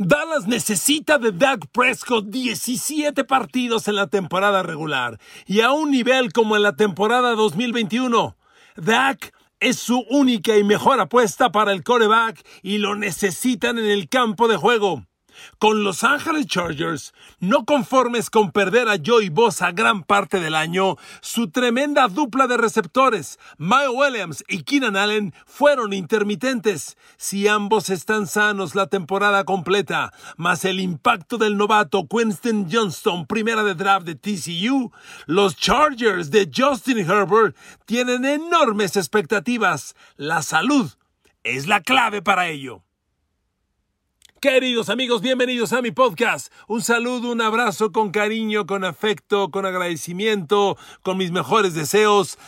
Dallas necesita de Dak Prescott 17 partidos en la temporada regular y a un nivel como en la temporada 2021. Dak es su única y mejor apuesta para el coreback y lo necesitan en el campo de juego. Con Los Ángeles Chargers, no conformes con perder a Joey Bosa gran parte del año, su tremenda dupla de receptores, Mike Williams y Keenan Allen, fueron intermitentes. Si ambos están sanos la temporada completa, más el impacto del novato Winston Johnston, primera de draft de TCU, los Chargers de Justin Herbert tienen enormes expectativas. La salud es la clave para ello. Queridos amigos, bienvenidos a mi podcast. Un saludo, un abrazo con cariño, con afecto, con agradecimiento, con mis mejores deseos.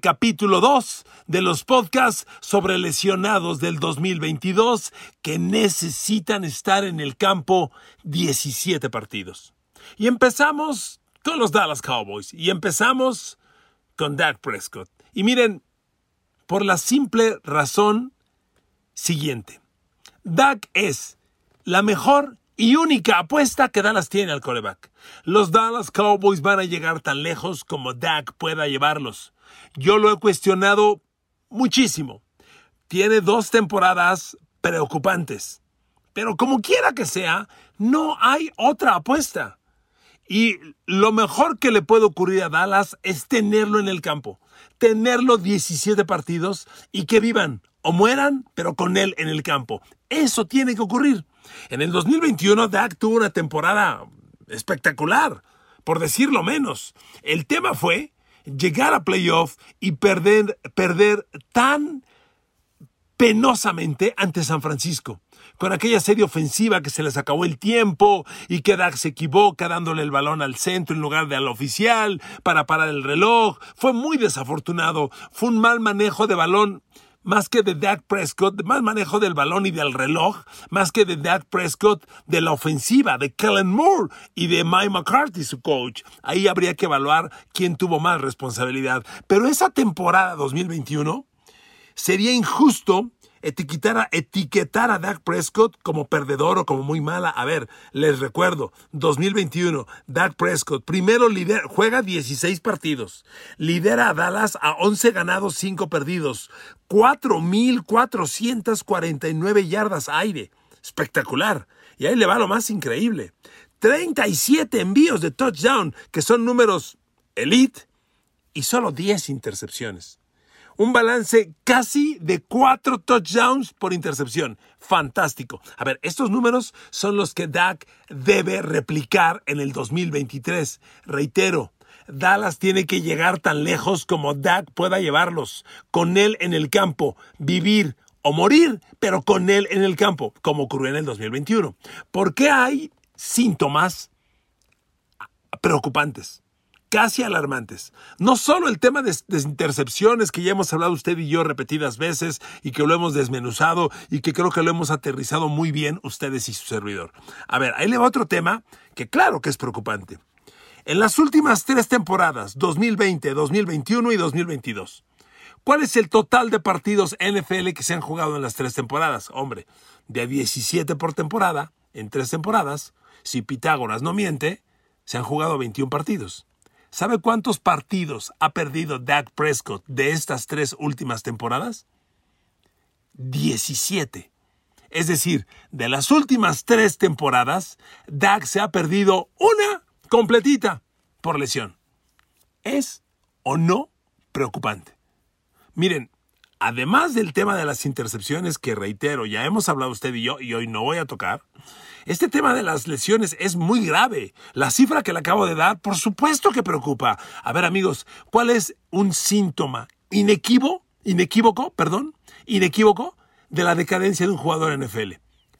Capítulo 2 de los podcasts sobre lesionados del 2022 que necesitan estar en el campo 17 partidos. Y empezamos con los Dallas Cowboys y empezamos con Dak Prescott. Y miren, por la simple razón siguiente. Dak es la mejor y única apuesta que Dallas tiene al coreback. Los Dallas Cowboys van a llegar tan lejos como Dak pueda llevarlos. Yo lo he cuestionado muchísimo. Tiene dos temporadas preocupantes. Pero como quiera que sea, no hay otra apuesta. Y lo mejor que le puede ocurrir a Dallas es tenerlo en el campo. Tenerlo 17 partidos y que vivan o mueran, pero con él en el campo. Eso tiene que ocurrir. En el 2021, Dak tuvo una temporada espectacular, por decirlo menos. El tema fue llegar a playoff y perder, perder tan penosamente ante San Francisco. Con aquella serie ofensiva que se les acabó el tiempo y que Dak se equivoca dándole el balón al centro en lugar de al oficial para parar el reloj. Fue muy desafortunado. Fue un mal manejo de balón más que de Dak Prescott, más manejo del balón y del reloj, más que de Dak Prescott de la ofensiva, de Kellen Moore y de Mike McCarthy, su coach. Ahí habría que evaluar quién tuvo más responsabilidad. Pero esa temporada 2021 sería injusto etiquetar a, etiquetar a Dak Prescott como perdedor o como muy mala. A ver, les recuerdo, 2021, Dak Prescott, primero juega 16 partidos, lidera a Dallas a 11 ganados, 5 perdidos, 4.449 yardas aire. Espectacular. Y ahí le va lo más increíble. 37 envíos de touchdown, que son números elite, y solo 10 intercepciones un balance casi de cuatro touchdowns por intercepción. Fantástico. A ver, estos números son los que Dak debe replicar en el 2023. Reitero, Dallas tiene que llegar tan lejos como Dak pueda llevarlos. Con él en el campo, vivir o morir, pero con él en el campo, como ocurrió en el 2021. ¿Por qué hay síntomas preocupantes? Casi alarmantes. No solo el tema de, intercepciones que ya hemos hablado usted y yo repetidas veces y que lo hemos desmenuzado y que creo que lo hemos aterrizado muy bien ustedes y su servidor. A ver, ahí le va otro tema que claro que es preocupante. En las últimas tres temporadas, 2020, 2021 y 2022, ¿cuál es el total de partidos NFL que se han jugado en las tres temporadas? Hombre, de 17 por temporada, en tres temporadas, si Pitágoras no miente, se han jugado 21 partidos. ¿Sabe cuántos partidos ha perdido Dak Prescott de estas tres últimas temporadas? 17. Es decir, de las últimas tres temporadas, Dak se ha perdido una completita por lesión. ¿Es o no preocupante? Miren, además del tema de las intercepciones que reitero, ya hemos hablado usted y yo y hoy no voy a tocar, este tema de las lesiones es muy grave. La cifra que le acabo de dar, por supuesto que preocupa. A ver, amigos, ¿cuál es un síntoma inequívoco, inequívoco, perdón, inequívoco de la decadencia de un jugador NFL?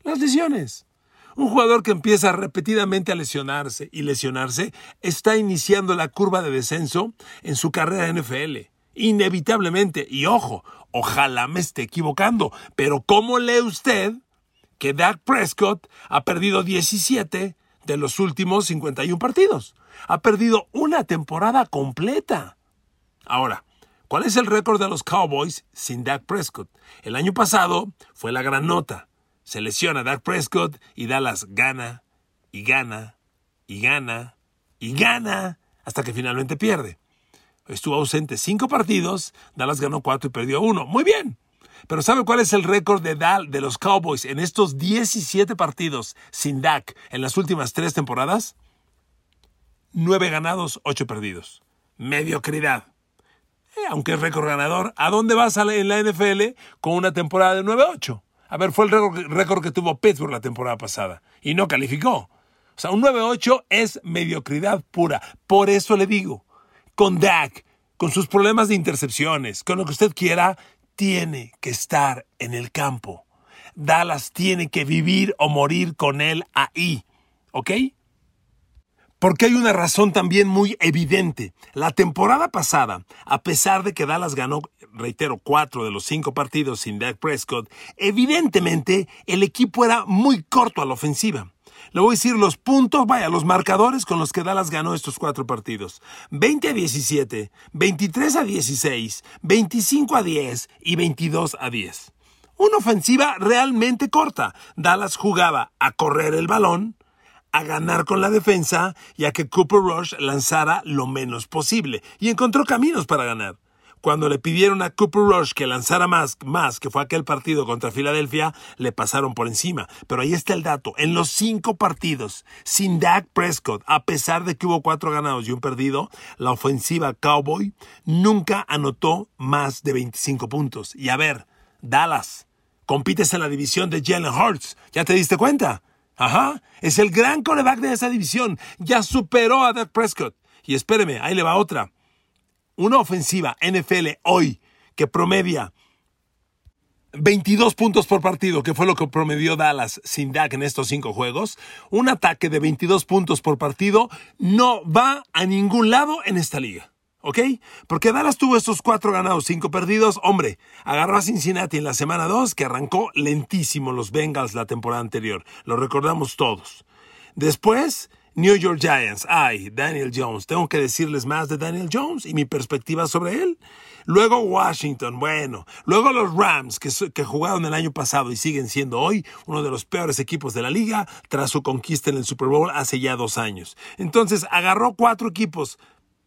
Las lesiones. Un jugador que empieza repetidamente a lesionarse y lesionarse está iniciando la curva de descenso en su carrera NFL. Inevitablemente. Y ojo, ojalá me esté equivocando, pero ¿cómo lee usted que Dak Prescott ha perdido 17 de los últimos 51 partidos? Ha perdido una temporada completa. Ahora, ¿cuál es el récord de los Cowboys sin Dak Prescott? El año pasado fue la gran nota se lesiona Dak Prescott y Dallas gana y gana y gana y gana hasta que finalmente pierde. Estuvo ausente cinco partidos, Dallas ganó cuatro y perdió uno. Muy bien. Pero ¿sabe cuál es el récord de, Dal, de los Cowboys en estos 17 partidos sin Dak en las últimas tres temporadas? Nueve ganados, ocho perdidos. Mediocridad. Eh, aunque es récord ganador, ¿a dónde vas en la NFL con una temporada de 9-8? A ver, fue el récord que tuvo Pittsburgh la temporada pasada y no calificó. O sea, un 9-8 es mediocridad pura. Por eso le digo, con Dak, con sus problemas de intercepciones, con lo que usted quiera, tiene que estar en el campo. Dallas tiene que vivir o morir con él ahí. ¿Ok? Porque hay una razón también muy evidente. La temporada pasada, a pesar de que Dallas ganó, reitero, cuatro de los cinco partidos sin Dak Prescott, evidentemente el equipo era muy corto a la ofensiva. Le voy a decir los puntos, vaya, los marcadores con los que Dallas ganó estos cuatro partidos. 20 a 17, 23 a 16, 25 a 10 y 22 a 10. Una ofensiva realmente corta. Dallas jugaba a correr el balón, a ganar con la defensa y a que Cooper Rush lanzara lo menos posible. Y encontró caminos para ganar. Cuando le pidieron a Cooper Rush que lanzara más, más, que fue aquel partido contra Filadelfia, le pasaron por encima. Pero ahí está el dato. En los cinco partidos, sin Dak Prescott, a pesar de que hubo cuatro ganados y un perdido, la ofensiva Cowboy nunca anotó más de 25 puntos. Y a ver, Dallas, compites en la división de Jalen Hurts. ¿Ya te diste cuenta? Ajá, es el gran coreback de esa división. Ya superó a Dak Prescott. Y espéreme, ahí le va otra. Una ofensiva NFL hoy que promedia 22 puntos por partido, que fue lo que promedió Dallas sin Dak en estos cinco juegos, un ataque de 22 puntos por partido no va a ningún lado en esta liga. ¿ok? Porque Dallas tuvo estos cuatro ganados, cinco perdidos. Hombre, agarró a Cincinnati en la semana 2, que arrancó lentísimo los Bengals la temporada anterior. Lo recordamos todos. Después, New York Giants. Ay, Daniel Jones. Tengo que decirles más de Daniel Jones y mi perspectiva sobre él. Luego Washington, bueno. Luego los Rams, que, que, jugaron el año pasado y siguen siendo hoy uno de los peores equipos de la liga tras su conquista en el Super Bowl hace ya dos años. Entonces agarró cuatro equipos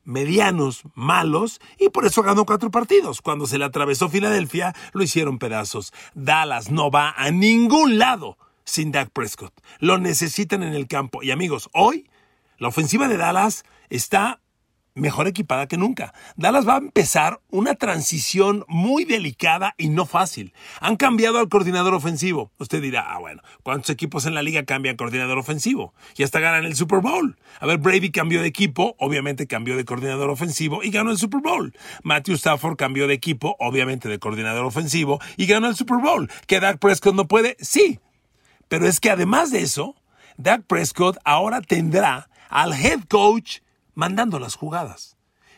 medianos, malos, y por eso ganó cuatro partidos. Cuando se le atravesó Filadelfia, lo hicieron pedazos. Dallas no va a ningún lado sin Dak Prescott. Lo necesitan en el campo. Y amigos, hoy la ofensiva de Dallas está mejor equipada que nunca. Dallas va a empezar una transición muy delicada y no fácil. Han cambiado al coordinador ofensivo. Usted dirá, ah, bueno, ¿cuántos equipos en la liga cambian coordinador ofensivo? Y hasta ganan el Super Bowl. A ver, Brady cambió de equipo, obviamente cambió de coordinador ofensivo y ganó el Super Bowl. Matthew Stafford cambió de equipo, obviamente de coordinador ofensivo y ganó el Super Bowl. ¿Que Dak Prescott no puede? Sí. Pero es que además de eso, Dak Prescott ahora tendrá al head coach mandando las jugadas.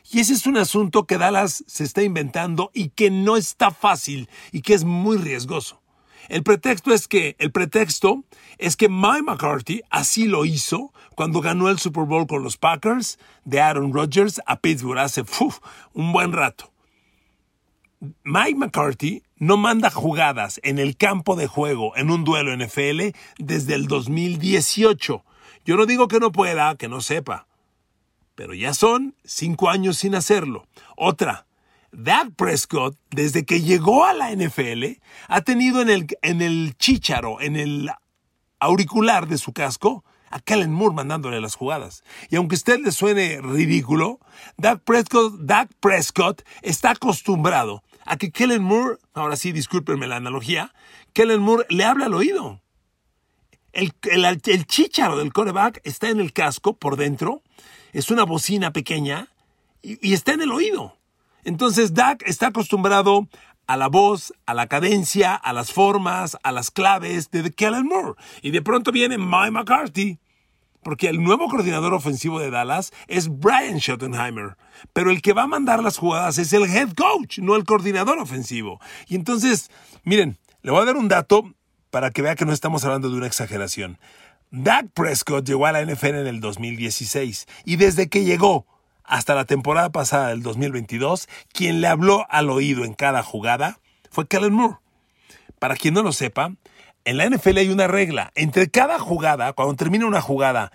Y ese es un asunto que Dallas se está inventando y que no está fácil y que es muy riesgoso. El pretexto es que el pretexto es que Mike McCarthy así lo hizo cuando ganó el Super Bowl con los Packers de Aaron Rodgers a Pittsburgh hace un buen rato. Mike McCarthy no manda jugadas en el campo de juego en un duelo NFL desde el 2018. Yo no digo que no pueda, que no sepa pero ya son cinco años sin hacerlo. Otra, Dak Prescott, desde que llegó a la NFL, ha tenido en el, en el chícharo, en el auricular de su casco, a Kellen Moore mandándole las jugadas. Y aunque a usted le suene ridículo, Dak Prescott, Dak Prescott está acostumbrado a que Kellen Moore, ahora sí, discúlpenme la analogía, Kellen Moore le habla al oído. El, el, el chícharo del coreback está en el casco por dentro es una bocina pequeña y, está en el oído. Entonces Dak está acostumbrado a la voz, a la cadencia, a las formas, a las claves de Kellen Moore. Y de pronto viene Mike McCarthy, porque el nuevo coordinador ofensivo de Dallas es Brian Schottenheimer, pero el que va a mandar las jugadas es el head coach, no el coordinador ofensivo. Y entonces, miren, le voy a dar un dato para que vea que no estamos hablando de una exageración. Dak Prescott llegó a la NFL en el 2016 y desde que llegó hasta la temporada pasada del 2022, quien le habló al oído en cada jugada fue Kellen Moore. Para quien no lo sepa, en la NFL hay una regla. Entre cada jugada, cuando termina una jugada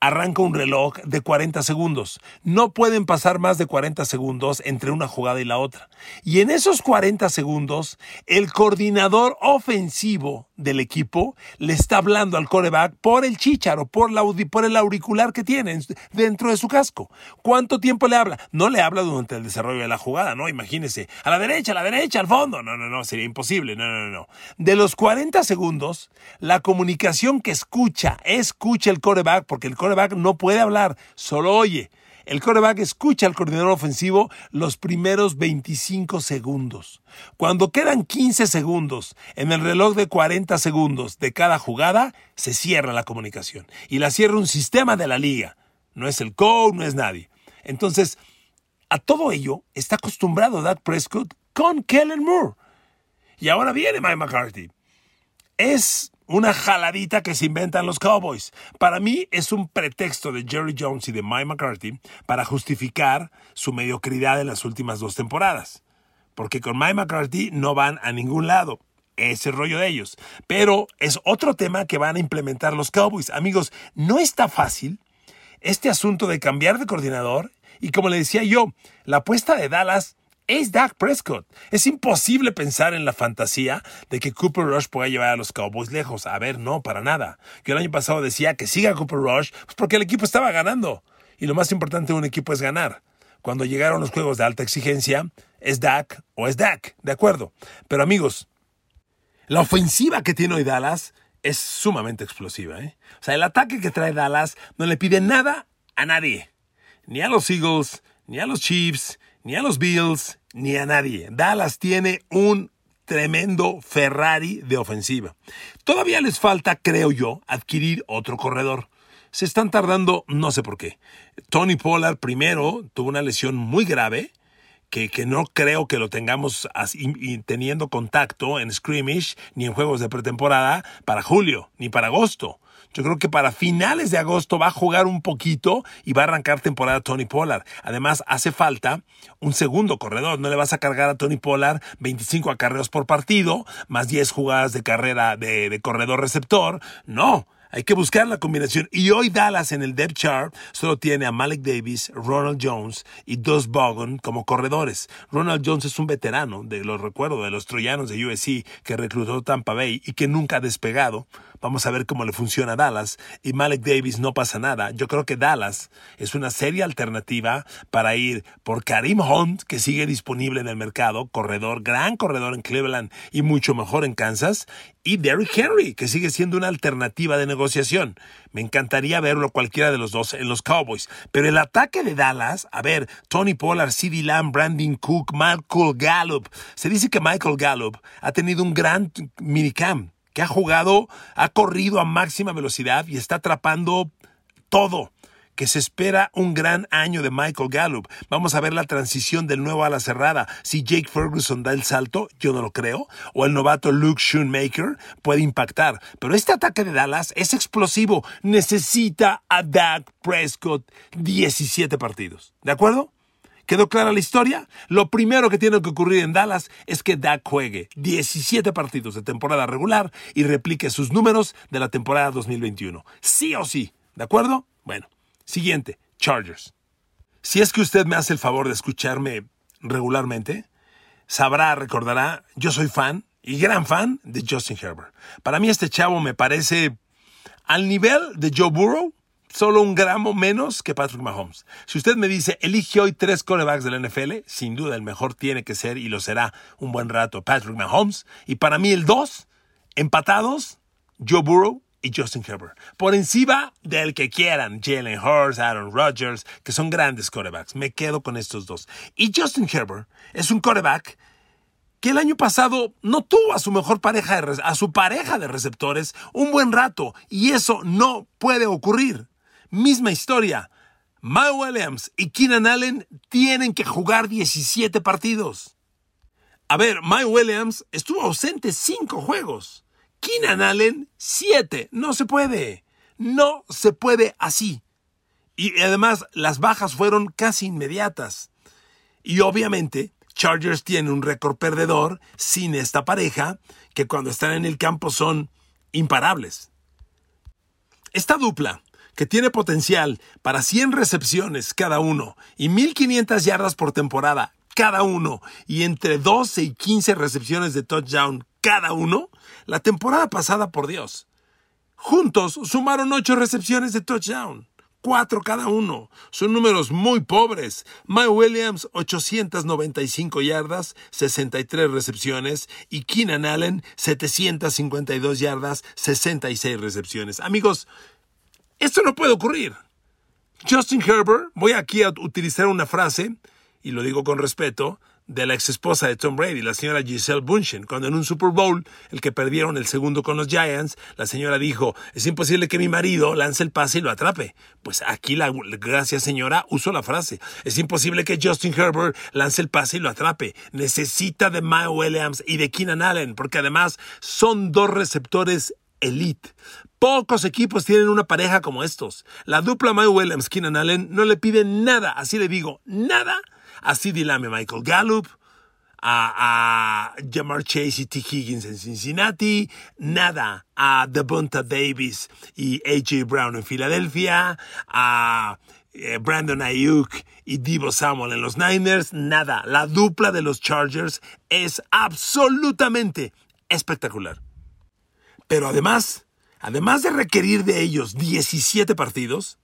arranca un reloj de 40 segundos. No pueden pasar más de 40 segundos entre una jugada y la otra. Y en esos 40 segundos, el coordinador ofensivo del equipo le está hablando al coreback por el chícharo, por, por el auricular que tiene dentro de su casco. ¿Cuánto tiempo le habla? No le habla durante el desarrollo de la jugada, ¿no? Imagínese, a la derecha, a la derecha, al fondo. No, no, no, sería imposible. No, no, no. De los 40 segundos, la comunicación que escucha, escucha el coreback, porque el coreback no puede hablar, solo oye. El coreback escucha al coordinador ofensivo los primeros 25 segundos. Cuando quedan 15 segundos en el reloj de 40 segundos de cada jugada, se cierra la comunicación. Y la cierra un sistema de la liga. No es el coach, no es nadie. Entonces, a todo ello está acostumbrado Doug Prescott con Kellen Moore. Y ahora viene Mike McCarthy. Es una jaladita que se inventan los Cowboys. Para mí es un pretexto de Jerry Jones y de Mike McCarthy para justificar su mediocridad en las últimas dos temporadas. Porque con Mike McCarthy no van a ningún lado. Ese rollo de ellos. Pero es otro tema que van a implementar los Cowboys. Amigos, no está fácil este asunto de cambiar de coordinador. Y como le decía yo, la apuesta de Dallas es Dak Prescott. Es imposible pensar en la fantasía de que Cooper Rush pueda llevar a los Cowboys lejos. A ver, no, para nada. Yo el año pasado decía que siga Cooper Rush pues porque el equipo estaba ganando. Y lo más importante de un equipo es ganar. Cuando llegaron los juegos de alta exigencia, es Dak o es Dak, de acuerdo. Pero amigos, la ofensiva que tiene hoy Dallas es sumamente explosiva. ¿eh? O sea, el ataque que trae Dallas no le pide nada a nadie. Ni a los Eagles, ni a los Chiefs, ni a los Bills, ni a nadie. Dallas tiene un tremendo Ferrari de ofensiva. Todavía les falta, creo yo, adquirir otro corredor. Se están tardando, no sé por qué. Tony Pollard primero tuvo una lesión muy grave, que, que, no creo que lo tengamos teniendo contacto en scrimmage ni en juegos de pretemporada para julio ni para agosto. Yo creo que para finales de agosto va a jugar un poquito y va a arrancar temporada Tony Pollard. Además, hace falta un segundo corredor. No le vas a cargar a Tony Pollard 25 acarreos por partido, más 10 jugadas de carrera de, corredor receptor. No. Hay que buscar la combinación. Y hoy Dallas en el depth chart solo tiene a Malik Davis, Ronald Jones y Dos Bogan como corredores. Ronald Jones es un veterano, de los recuerdo, de los troyanos de USC que reclutó Tampa Bay y que nunca ha despegado. Vamos a ver cómo le funciona Dallas. Y Malik Davis no pasa nada. Yo creo que Dallas es una seria alternativa para ir por Karim Hunt, que sigue disponible en el mercado, corredor, gran corredor en Cleveland y mucho mejor en Kansas. Y Derrick Henry, que sigue siendo una alternativa de negociación. Me encantaría verlo cualquiera de los dos en los Cowboys. Pero el ataque de Dallas, a ver, Tony Pollard, CeeDee Lamb, Brandon Cook, Michael Gallup. Se dice que Michael Gallup ha tenido un gran minicamp que ha jugado, ha corrido a máxima velocidad y está atrapando todo que se espera un gran año de Michael Gallup. Vamos a ver la transición del nuevo a la cerrada. Si Jake Ferguson da el salto, yo no lo creo, o el novato Luke Schoonmaker puede impactar. Pero este ataque de Dallas es explosivo. Necesita a Dak Prescott 17 partidos. ¿De acuerdo? ¿Quedó clara la historia? Lo primero que tiene que ocurrir en Dallas es que Dak juegue 17 partidos de temporada regular y replique sus números de la temporada 2021. Sí o sí. ¿De acuerdo? Bueno, siguiente, Chargers. Si es que usted me hace el favor de escucharme regularmente, sabrá, recordará, yo soy fan y gran fan de Justin Herbert. Para mí este chavo me parece al nivel de Joe Burrow, solo un gramo menos que Patrick Mahomes. Si usted me dice, elige hoy tres corebacks de la NFL, sin duda el mejor tiene que ser y lo será un buen rato Patrick Mahomes. Y para mí el dos, empatados, Joe Burrow y Justin Herbert. Por encima del que quieran, Jalen Hurts, Aaron Rodgers, que son grandes corebacks. Me quedo con estos dos. Y Justin Herbert es un coreback que el año pasado no tuvo a su mejor pareja, de, a su pareja de receptores un buen rato y eso no puede ocurrir. Misma historia. Mike Williams y Keenan Allen tienen que jugar 17 partidos. A ver, Mike Williams estuvo ausente 5 juegos. Keenan Allen 7. No se puede. No se puede así. Y además las bajas fueron casi inmediatas. Y obviamente Chargers tiene un récord perdedor sin esta pareja que cuando están en el campo son imparables. Esta dupla, que tiene potencial para 100 recepciones cada uno y 1500 yardas por temporada cada uno y entre 12 y 15 recepciones de touchdown cada uno, la temporada pasada, por Dios. Juntos sumaron 8 recepciones de touchdown cuatro cada uno. Son números muy pobres. Mike Williams, 895 yardas, 63 recepciones. Y Keenan Allen, 752 yardas, 66 recepciones. Amigos, esto no puede ocurrir. Justin Herbert, voy aquí a utilizar una frase, y lo digo con respeto, de la ex esposa de Tom Brady, la señora Giselle Bunchen, cuando en un Super Bowl, el que perdieron el segundo con los Giants, la señora dijo, es imposible que mi marido lance el pase y lo atrape. Pues aquí la gracias señora usó la frase, es imposible que Justin Herbert lance el pase y lo atrape. Necesita de Mike Williams y de Keenan Allen, porque además son dos receptores elite. Pocos equipos tienen una pareja como estos. La dupla Mike Williams, Keenan Allen no le piden nada, así le digo, nada a CD Lamb Michael Gallup, a, Jamar Chase y T. Higgins en Cincinnati, nada a Devonta Davis y A.J. Brown en Filadelfia, a eh, Brandon Ayuk y Divo Samuel en los Niners, nada. La dupla de los Chargers es absolutamente espectacular. Pero además, además de requerir de ellos 17 partidos,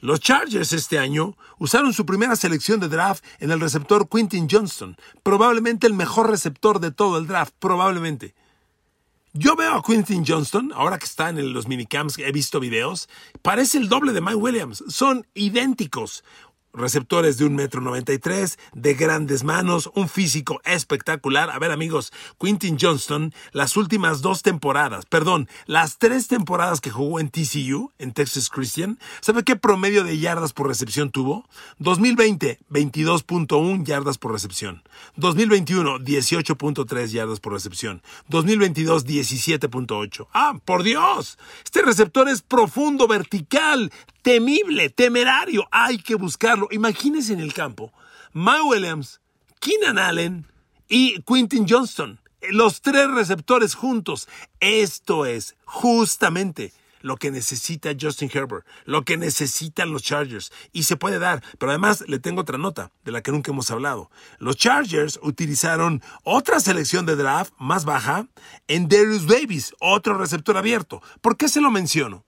los Chargers este año usaron su primera selección de draft en el receptor Quintin Johnston, probablemente el mejor receptor de todo el draft, probablemente. Yo veo a Quintin Johnston, ahora que está en los minicamps, he visto videos, parece el doble de Mike Williams, son idénticos receptores de un metro noventa y tres, de grandes manos, un físico espectacular. A ver, amigos, Quintin Johnston, las últimas dos temporadas, perdón, las tres temporadas que jugó en TCU, en Texas Christian, ¿sabe qué promedio de yardas por recepción tuvo? 2020, 22.1 yardas por recepción. 2021, 18.3 yardas por recepción. 2022, 17.8. Ah, por Dios, este receptor es profundo, vertical, temible, temerario. Hay que buscarlo. Imagínense en el campo. Mike Williams, Keenan Allen y Quintin Johnston. Los tres receptores juntos. Esto es justamente lo que necesita Justin Herbert, lo que necesitan los Chargers. Y se puede dar. Pero además le tengo otra nota de la que nunca hemos hablado. Los Chargers utilizaron otra selección de draft más baja en Darius Davis, otro receptor abierto. ¿Por qué se lo menciono?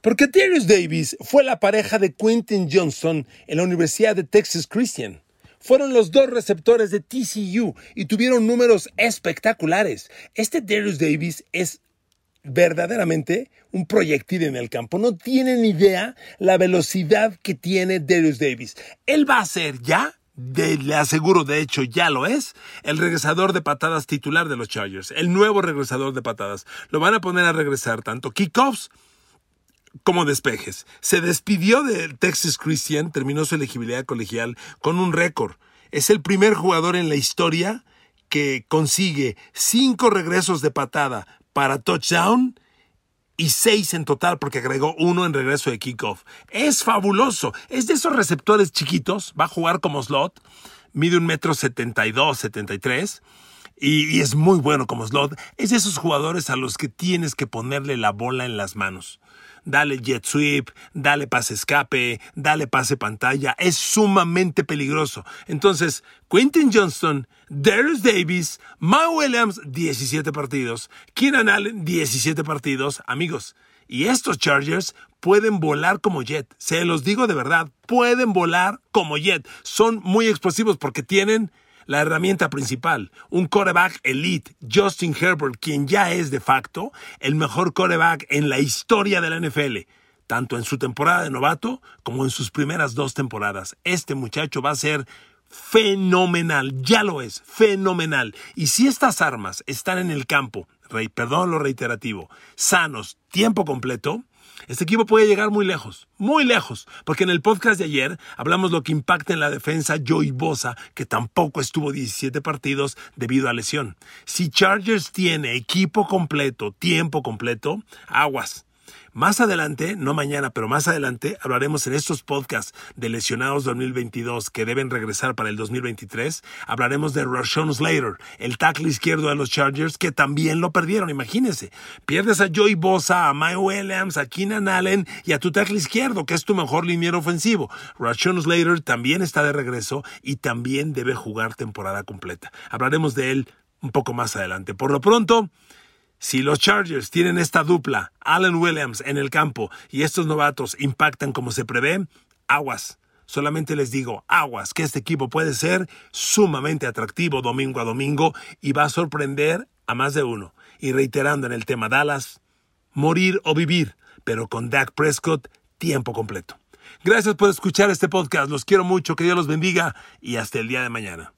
Porque Darius Davis fue la pareja de Quentin Johnson en la Universidad de Texas Christian. Fueron los dos receptores de TCU y tuvieron números espectaculares. Este Darius Davis es verdaderamente un proyectil en el campo. No tienen idea la velocidad que tiene Darius Davis. Él va a ser ya le aseguro, de hecho ya lo es, el regresador de patadas titular de los Chargers, el nuevo regresador de patadas. Lo van a poner a regresar tanto kickoffs como despejes. Se despidió de Texas Christian, terminó su elegibilidad colegial con un récord. Es el primer jugador en la historia que consigue cinco regresos de patada para touchdown y seis en total porque agregó uno en regreso de kickoff. Es fabuloso. Es de esos receptores chiquitos. Va a jugar como slot. Mide un metro setenta y dos, setenta y tres. Y es muy bueno como slot. Es esos jugadores a los que tienes que ponerle la bola en las manos dale jet sweep, dale pase escape, dale pase pantalla. Es sumamente peligroso. Entonces, Quentin Johnston, Darius Davis, Ma Williams, 17 partidos. Keenan Allen, 17 partidos. Amigos, y estos Chargers pueden volar como jet. Se los digo de verdad, pueden volar como jet. Son muy explosivos porque tienen la herramienta principal, un coreback elite, Justin Herbert, quien ya es de facto el mejor coreback en la historia de la NFL, tanto en su temporada de novato como en sus primeras dos temporadas. Este muchacho va a ser fenomenal, ya lo es, fenomenal. Y si estas armas están en el campo, perdón lo reiterativo, sanos, tiempo completo, este equipo puede llegar muy lejos, muy lejos, porque en el podcast de ayer hablamos lo que impacta en la defensa Joey Bosa, que tampoco estuvo 17 partidos debido a lesión. Si Chargers tiene equipo completo, tiempo completo, aguas. Más adelante, no mañana, pero más adelante, hablaremos en estos podcasts de lesionados 2022 que deben regresar para el 2023. Hablaremos de Rashawn Slater, el tackle izquierdo de los Chargers, que también lo perdieron. Imagínense, pierdes a Joey Bosa, a Mike Williams, a Keenan Allen y a tu tackle izquierdo, que es tu mejor liniero ofensivo. Rashawn Slater también está de regreso y también debe jugar temporada completa. Hablaremos de él un poco más adelante. Por lo pronto, si los Chargers tienen esta dupla, Allen Williams en el campo, y estos novatos impactan como se prevé, aguas. Solamente les digo, aguas, que este equipo puede ser sumamente atractivo domingo a domingo y va a sorprender a más de uno. Y reiterando en el tema Dallas, morir o vivir, pero con Dak Prescott, tiempo completo. Gracias por escuchar este podcast, los quiero mucho, que Dios los bendiga y hasta el día de mañana.